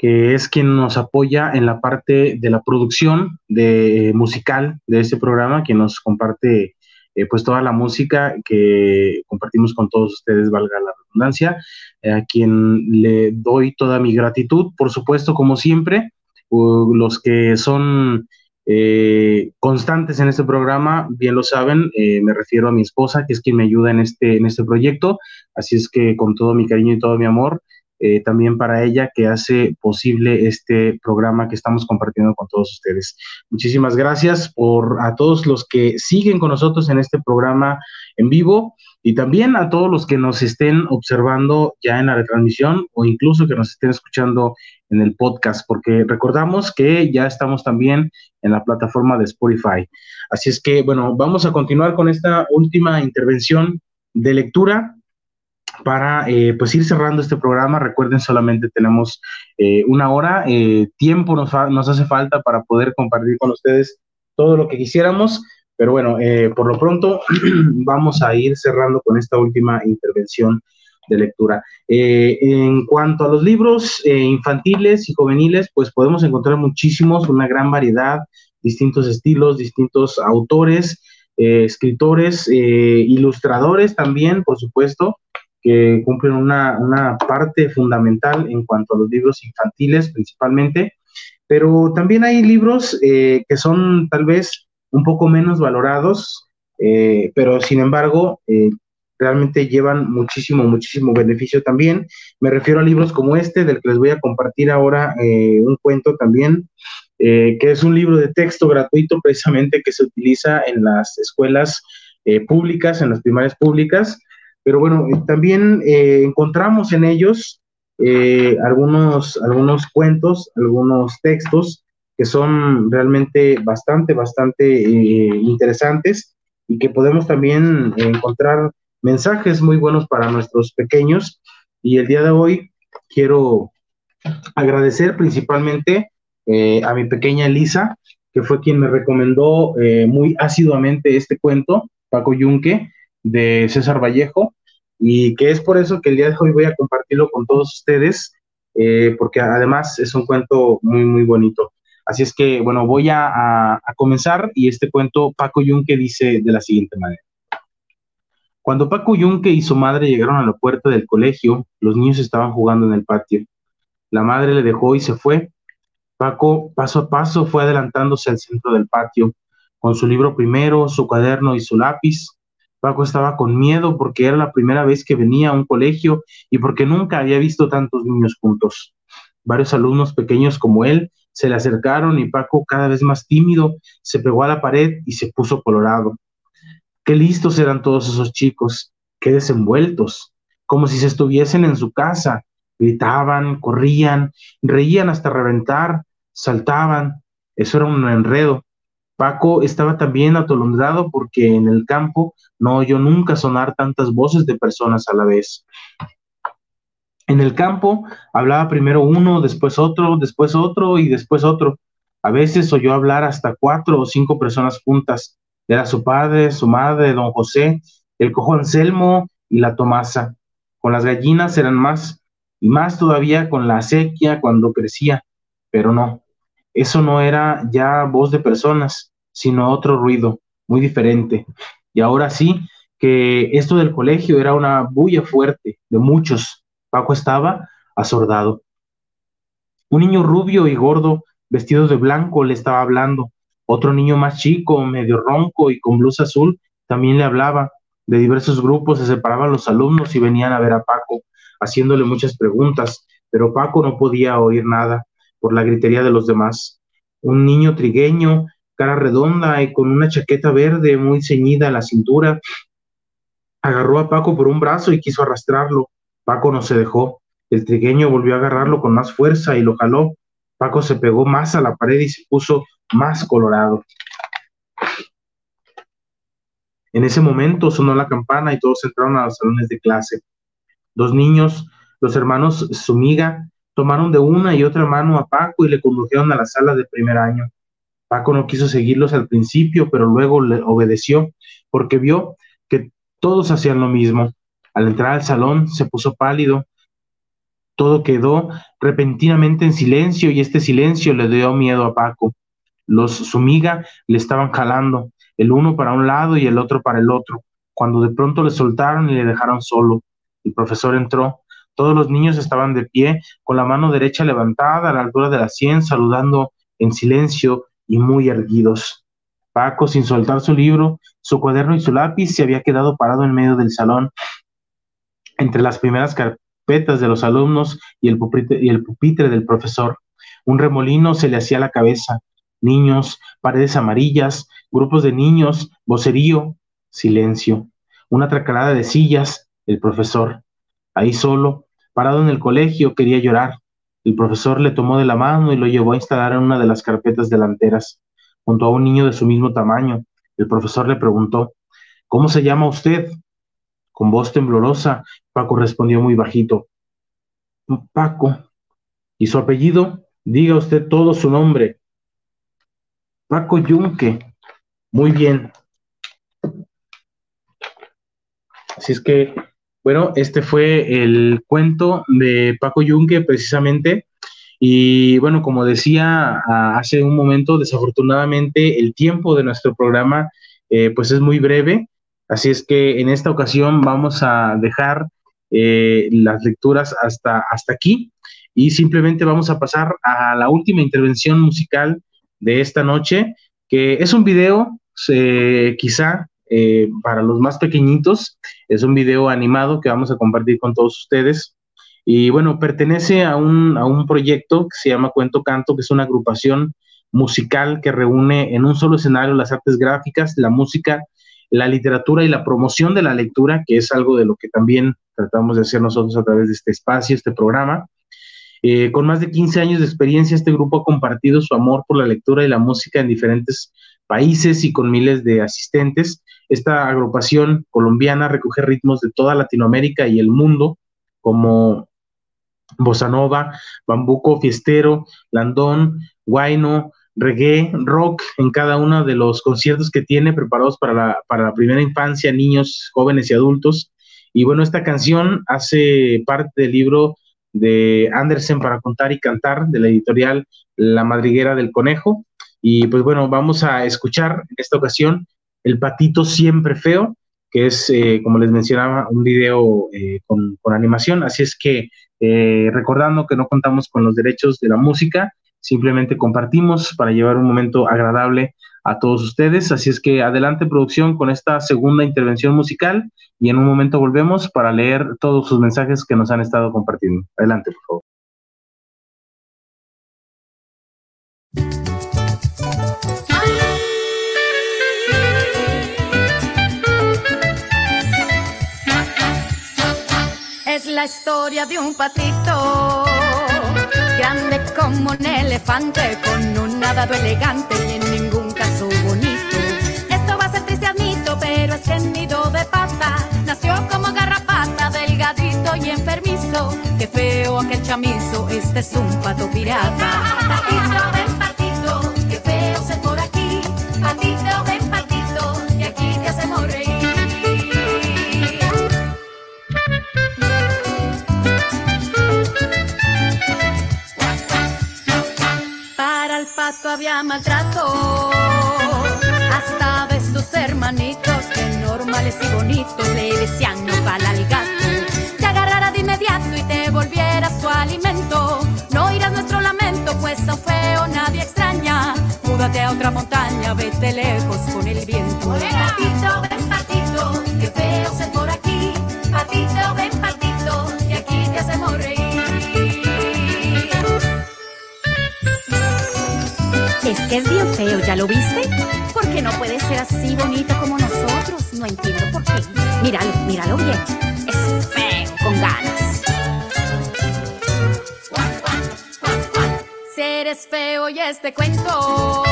que es quien nos apoya en la parte de la producción de, musical de este programa, que nos comparte eh, pues toda la música que compartimos con todos ustedes, valga la redundancia, eh, a quien le doy toda mi gratitud, por supuesto, como siempre, los que son eh, constantes en este programa, bien lo saben, eh, me refiero a mi esposa, que es quien me ayuda en este, en este proyecto, así es que con todo mi cariño y todo mi amor, eh, también para ella que hace posible este programa que estamos compartiendo con todos ustedes. Muchísimas gracias por a todos los que siguen con nosotros en este programa en vivo y también a todos los que nos estén observando ya en la retransmisión o incluso que nos estén escuchando en el podcast, porque recordamos que ya estamos también en la plataforma de Spotify. Así es que, bueno, vamos a continuar con esta última intervención de lectura para eh, pues ir cerrando este programa. Recuerden, solamente tenemos eh, una hora, eh, tiempo nos, nos, hace falta para poder compartir con ustedes todo lo que quisiéramos, pero bueno, eh, por lo pronto vamos a ir cerrando con esta última intervención de lectura. Eh, en cuanto a los libros eh, infantiles y juveniles, pues podemos encontrar muchísimos, una gran variedad, distintos estilos, distintos autores, escritores, ilustradores también, por supuesto, que cumplen una, una, parte fundamental en cuanto a los libros infantiles principalmente, pero también hay libros eh, que son tal vez un poco menos valorados, eh, pero sin embargo eh, realmente llevan muchísimo, muchísimo beneficio también. Me refiero a libros como este, del que les voy a compartir ahora un cuento también, que es un libro de texto gratuito precisamente que se utiliza en las escuelas públicas, en las primarias públicas pero bueno, también eh, encontramos en ellos eh, algunos, algunos cuentos, algunos textos que son realmente bastante, bastante eh, interesantes y que podemos también encontrar mensajes muy buenos para nuestros pequeños. Y el día de hoy quiero agradecer principalmente a mi pequeña Elisa, que fue quien me recomendó muy asiduamente este cuento, Paco Yunque, de César Vallejo, y que es por eso que el día de hoy voy a compartirlo con todos ustedes, eh, porque además es un cuento muy, muy bonito. Así es que, bueno, voy a, a comenzar y este cuento Paco Yunque dice de la siguiente manera. Cuando Paco Yunque y su madre llegaron a la puerta del colegio, los niños estaban jugando en el patio. La madre le dejó y se fue. Paco, paso a paso, fue adelantándose al centro del patio, con su libro primero, su cuaderno y su lápiz. Paco estaba con miedo porque era la primera vez que venía a un colegio y porque nunca había visto tantos niños juntos. Varios alumnos pequeños como él se le acercaron y Paco, cada vez más tímido, se pegó a la pared y se puso colorado. Qué listos eran todos esos chicos, qué desenvueltos, como si se estuviesen en su casa, gritaban, corrían, reían hasta reventar, saltaban. Eso era un enredo. Paco estaba también atolondrado porque en el campo no oyó nunca sonar tantas voces de personas a la vez. En el campo hablaba primero uno, después otro, después otro y después otro. A veces oyó hablar hasta cuatro o cinco personas juntas. Era su padre, su madre, don José, el cojo Anselmo y la Tomasa. Con las gallinas eran más, y más todavía con la acequia cuando crecía, pero no, eso no era ya voz de personas, sino otro ruido, muy diferente. Y ahora sí, que esto del colegio era una bulla fuerte de muchos. Paco estaba asordado. Un niño rubio y gordo, vestido de blanco, le estaba hablando. Otro niño más chico, medio ronco y con blusa azul, también le hablaba. De diversos grupos se separaban los alumnos y venían a ver a Paco, haciéndole muchas preguntas, pero Paco no podía oír nada por la gritería de los demás. Un niño trigueño, cara redonda y con una chaqueta verde muy ceñida a la cintura, agarró a Paco por un brazo y quiso arrastrarlo. Paco no se dejó. El trigueño volvió a agarrarlo con más fuerza y lo jaló. Paco se pegó más a la pared y se puso más colorado. En ese momento sonó la campana y todos entraron a los salones de clase. Dos niños, los hermanos Sumiga, Tomaron de una y otra mano a Paco y le condujeron a la sala de primer año. Paco no quiso seguirlos al principio, pero luego le obedeció porque vio que todos hacían lo mismo. Al entrar al salón se puso pálido. Todo quedó repentinamente en silencio y este silencio le dio miedo a Paco. Los Sumiga le estaban jalando, el uno para un lado y el otro para el otro, cuando de pronto le soltaron y le dejaron solo. El profesor entró, todos los niños estaban de pie, con la mano derecha levantada a la altura de la sien, saludando en silencio y muy erguidos. Paco, sin soltar su libro, su cuaderno y su lápiz, se había quedado parado en medio del salón, entre las primeras carpetas de los alumnos y el pupitre, del profesor. Un remolino se le hacía a la cabeza. Niños, paredes amarillas, grupos de niños, vocerío, silencio. Una tracalada de sillas, el profesor. Ahí solo, parado en el colegio, quería llorar. El profesor le tomó de la mano y lo llevó a instalar en una de las carpetas delanteras, junto a un niño de su mismo tamaño. El profesor le preguntó, ¿Cómo se llama usted? Con voz temblorosa, Paco respondió muy bajito, Paco. ¿Y su apellido? Diga usted todo su nombre. Paco Yunque. Muy bien. Así es que bueno, este fue el cuento de Paco Yunque precisamente. Y bueno, como decía hace un momento, desafortunadamente el tiempo de nuestro programa eh, pues es muy breve. Así es que en esta ocasión vamos a dejar eh, las lecturas hasta, hasta aquí y simplemente vamos a pasar a la última intervención musical de esta noche, que es un video, quizá eh, para los más pequeñitos. Es un video animado que vamos a compartir con todos ustedes. Y bueno, pertenece a un, a un proyecto que se llama Cuento Canto, que es una agrupación musical que reúne en un solo escenario las artes gráficas, la música, la literatura y la promoción de la lectura, que es algo de lo que también tratamos de hacer nosotros a través de este espacio, este programa. Eh, con más de 15 años de experiencia, este grupo ha compartido su amor por la lectura y la música en diferentes países y con miles de asistentes. Esta agrupación colombiana recoge ritmos de toda Latinoamérica y el mundo, como bossa nova, bambuco, fiestero, landón, guayno, reggae, rock, en cada uno de los conciertos que tiene preparados para la, para la primera infancia, niños, jóvenes y adultos. Y bueno, esta canción hace parte del libro de Andersen para contar y cantar, de la editorial La Madriguera del Conejo. Y pues bueno, vamos a escuchar en esta ocasión El Patito Siempre Feo, que es, eh, como les mencionaba, un video eh, con, animación. Así es que eh, recordando que no contamos con los derechos de la música, simplemente compartimos para llevar un momento agradable a todos ustedes. Así es que adelante producción con esta segunda intervención musical y en un momento volvemos para leer todos sus mensajes que nos han estado compartiendo. Adelante, por favor. La historia de un patito, grande como un elefante, con un nadado elegante y en ningún caso bonito. Esto va a ser triste, admito, pero es que nido de pata nació como garrapata, delgadito y enfermizo. Qué feo aquel chamizo, este es un pato pirata. Para el pato había maltrato, hasta de sus hermanitos, que normales y bonitos le decían no pala al gato. Te agarrara de inmediato y te volviera su alimento. No oirás nuestro lamento, pues a un feo nadie extraña. Múdate a otra montaña, vete lejos con el viento. Patito, Es que es bien feo, ¿ya lo viste? Porque no puede ser así bonito como nosotros. No entiendo por qué. Míralo, míralo bien. Es feo, con ganas. Si eres feo y este cuento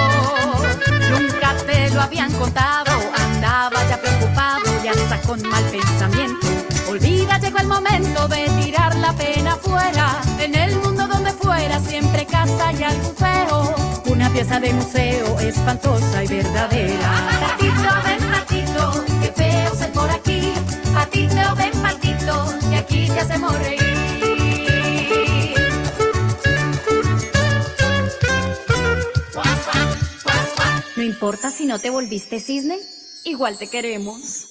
nunca te lo habían contado. Andaba ya preocupado y hasta con mal pensamiento. Olvida, llegó el momento de tirar la pena fuera. En el mundo donde fuera siempre casa y algo feo. Pieza de museo espantosa y verdadera. Patito, ven patito, qué feo ser por aquí. Patito, ven patito, y aquí te hacemos reír. No importa si no te volviste cisne, igual te queremos.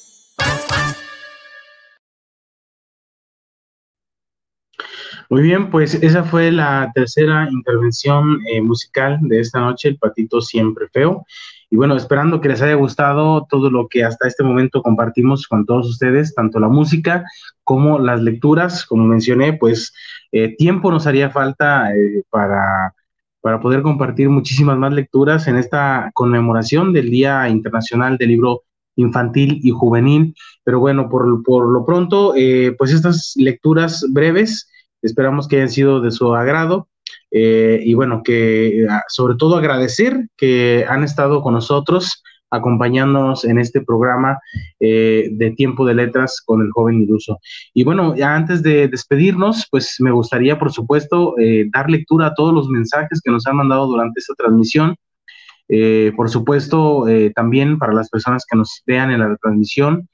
Muy bien, pues esa fue la tercera intervención eh, musical de esta noche, El Patito Siempre Feo. Y bueno, esperando que les haya gustado todo lo que hasta este momento compartimos con todos ustedes, tanto la música como las lecturas. Como mencioné, pues eh, tiempo nos haría falta eh, para, para poder compartir muchísimas más lecturas en esta conmemoración del Día Internacional del Libro Infantil y Juvenil. Pero bueno, por, por lo pronto, eh, pues estas lecturas breves esperamos que hayan sido de su agrado. Eh, y bueno, que eh, sobre todo agradecer que han estado con nosotros acompañándonos en este programa eh, de Tiempo de Letras con el joven Iluso. Y bueno, ya antes de despedirnos, pues me gustaría, por supuesto, eh, dar lectura a todos los mensajes que nos han mandado durante esta transmisión. Eh, por supuesto, también para las personas que nos vean en la transmisión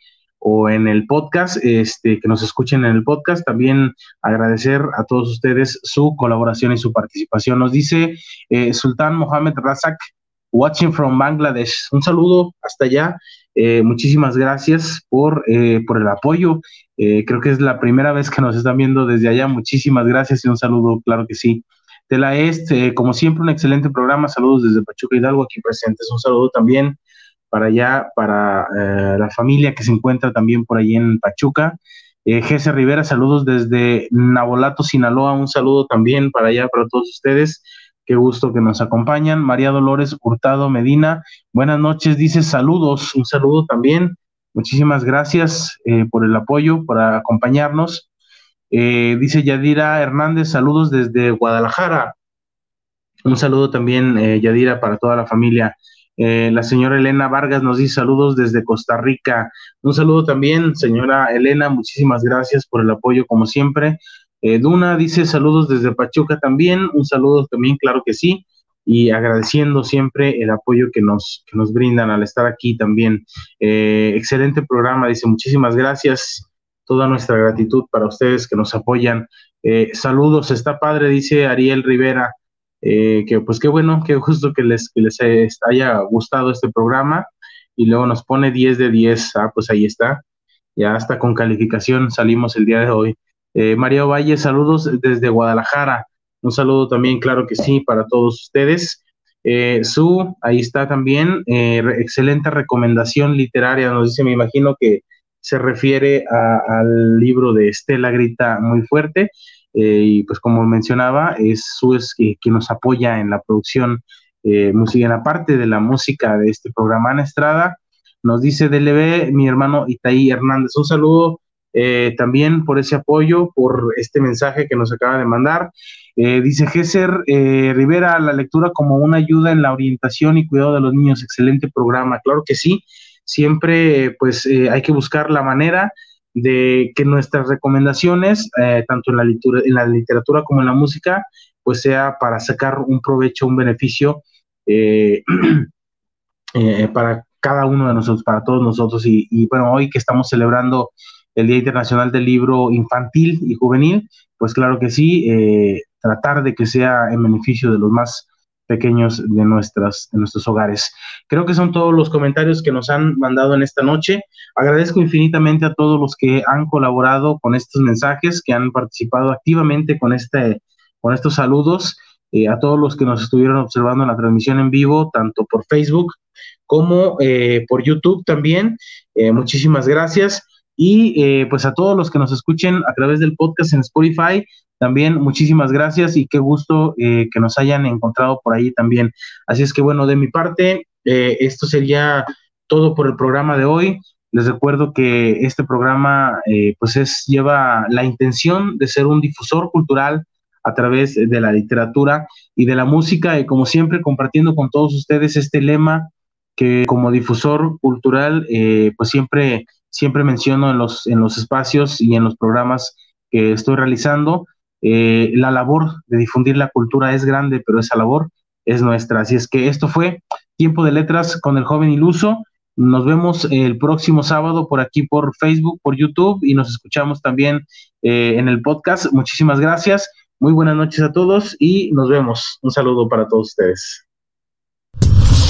o en el podcast, este, que nos escuchen en el podcast, también agradecer a todos ustedes su colaboración y su participación. Nos dice eh, Sultán Mohamed Razak, watching from Bangladesh. Un saludo hasta allá. Eh, muchísimas gracias por, eh, por el apoyo. Eh, creo que es la primera vez que nos están viendo desde allá. Muchísimas gracias y un saludo, claro que sí. De la Este, como siempre, un excelente programa. Saludos desde Pachuca Hidalgo, aquí presentes. Un saludo también para allá, para eh, la familia que se encuentra también por allí en Pachuca. Eh, Gese Rivera, saludos desde Nabolato, Sinaloa. Un saludo también para allá, para todos ustedes. Qué gusto que nos acompañan. María Dolores Hurtado Medina, buenas noches, dice saludos, un saludo también. Muchísimas gracias eh, por el apoyo, por acompañarnos. Eh, dice Yadira Hernández, saludos desde Guadalajara. Un saludo también, eh, Yadira, para toda la familia. Eh, la señora Elena Vargas nos dice saludos desde Costa Rica. Un saludo también, señora Elena, muchísimas gracias por el apoyo como siempre. Eh, Duna dice saludos desde Pachuca también, un saludo también, claro que sí, y agradeciendo siempre el apoyo que nos, que nos brindan al estar aquí también. Eh, excelente programa, dice muchísimas gracias, toda nuestra gratitud para ustedes que nos apoyan Eh, saludos, está padre, dice Ariel Rivera. Eh, que pues qué bueno, qué gusto que les, que les haya gustado este programa y luego nos pone 10 de 10, ah, pues ahí está, ya hasta con calificación salimos el día de hoy. Eh, María Valle, saludos desde Guadalajara, un saludo también, claro que sí, para todos ustedes. Eh, Su, ahí está también, eh, excelente recomendación literaria, nos dice, me imagino que se refiere al libro de Estela Grita muy fuerte. Eh, y pues como mencionaba, es Su es quien nos apoya en la producción eh, música, en la parte de la música de este programa Ana Estrada. Nos dice DLB, mi hermano Itaí Hernández. Un saludo eh, también por ese apoyo, por este mensaje que nos acaba de mandar. dice Gesser Rivera, la lectura como una ayuda en la orientación y cuidado de los niños. Excelente programa, claro que sí. Siempre pues hay que buscar la manera de que nuestras recomendaciones, eh, tanto en la, en la literatura como en la música, pues sea para sacar un provecho, un beneficio eh, eh, para cada uno de nosotros, para todos nosotros. Y, bueno, hoy que estamos celebrando el Día Internacional del Libro Infantil y Juvenil, pues claro que sí, tratar de que sea en beneficio de los más pequeños de, nuestras, de nuestros hogares. Creo que son todos los comentarios que nos han mandado en esta noche. Agradezco infinitamente a todos los que han colaborado con estos mensajes, que han participado activamente con, este, con estos saludos, eh, a todos los que nos estuvieron observando en la transmisión en vivo, tanto por Facebook como eh, por YouTube también. Eh, muchísimas gracias. Y pues a todos los que nos escuchen a través del podcast en Spotify, también muchísimas gracias y qué gusto eh, que nos hayan encontrado por ahí también. Así es que bueno, de mi parte, eh, esto sería todo por el programa de hoy. Les recuerdo que este programa eh, pues es, lleva la intención de ser un difusor cultural a través de la literatura y de la música y como siempre compartiendo con todos ustedes este lema que como difusor cultural pues siempre siempre menciono en los en los espacios y en los programas que estoy realizando eh, la labor de difundir la cultura es grande, pero esa labor es nuestra. Así es que esto fue Tiempo de Letras con el joven iluso. Nos vemos el próximo sábado por aquí por Facebook, por YouTube y nos escuchamos también eh, en el podcast. Muchísimas gracias. Muy buenas noches a todos y nos vemos. Un saludo para todos ustedes.